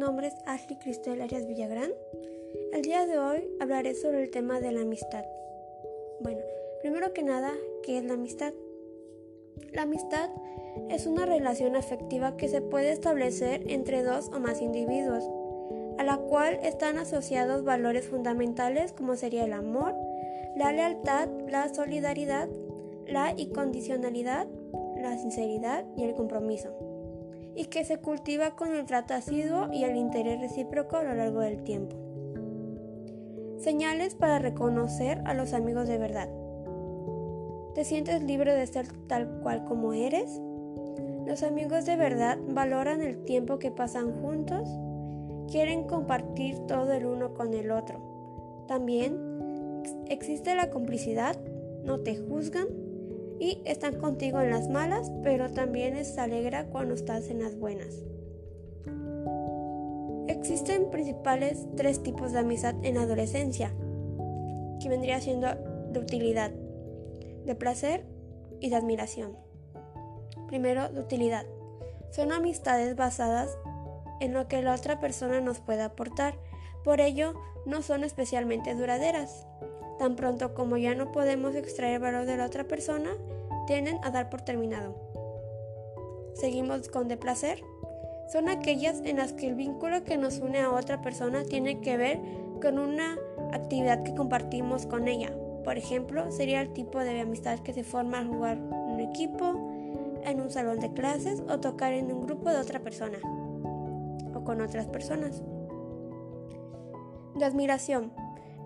nombre es Ashley Cristel Arias Villagrán. El día de hoy hablaré sobre el tema de la amistad. Bueno, primero que nada, ¿qué es la amistad? La amistad es una relación afectiva que se puede establecer entre dos o más individuos, a la cual están asociados valores fundamentales como sería el amor, la lealtad, la solidaridad, la incondicionalidad, la sinceridad y el compromiso y que se cultiva con el trato asiduo y el interés recíproco a lo largo del tiempo. Señales para reconocer a los amigos de verdad. ¿Te sientes libre de ser tal cual como eres? Los amigos de verdad valoran el tiempo que pasan juntos, quieren compartir todo el uno con el otro. También existe la complicidad, no te juzgan y están contigo en las malas, pero también es alegra cuando estás en las buenas. Existen principales tres tipos de amistad en la adolescencia, que vendría siendo de utilidad, de placer y de admiración. Primero, de utilidad. Son amistades basadas en lo que la otra persona nos puede aportar, por ello no son especialmente duraderas. Tan pronto como ya no podemos extraer valor de la otra persona, tienden a dar por terminado. Seguimos con de placer. Son aquellas en las que el vínculo que nos une a otra persona tiene que ver con una actividad que compartimos con ella. Por ejemplo, sería el tipo de amistad que se forma al jugar en un equipo, en un salón de clases o tocar en un grupo de otra persona con otras personas. De admiración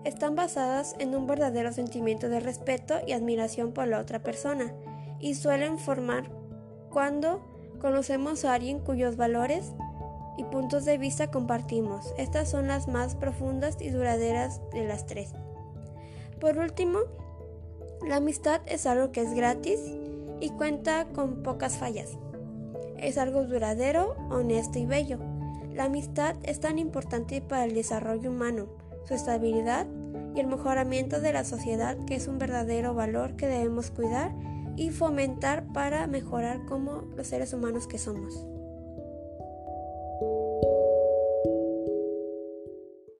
están basadas en un verdadero sentimiento de respeto y admiración por la otra persona y suelen formar cuando conocemos a alguien cuyos valores y puntos de vista compartimos. Estas son las más profundas y duraderas de las tres. Por último, la amistad es algo que es gratis y cuenta con pocas fallas. Es algo duradero, honesto y bello. La amistad es tan importante para el desarrollo humano su estabilidad y el mejoramiento de la sociedad, que es un verdadero valor que debemos cuidar y fomentar para mejorar como los seres humanos que somos.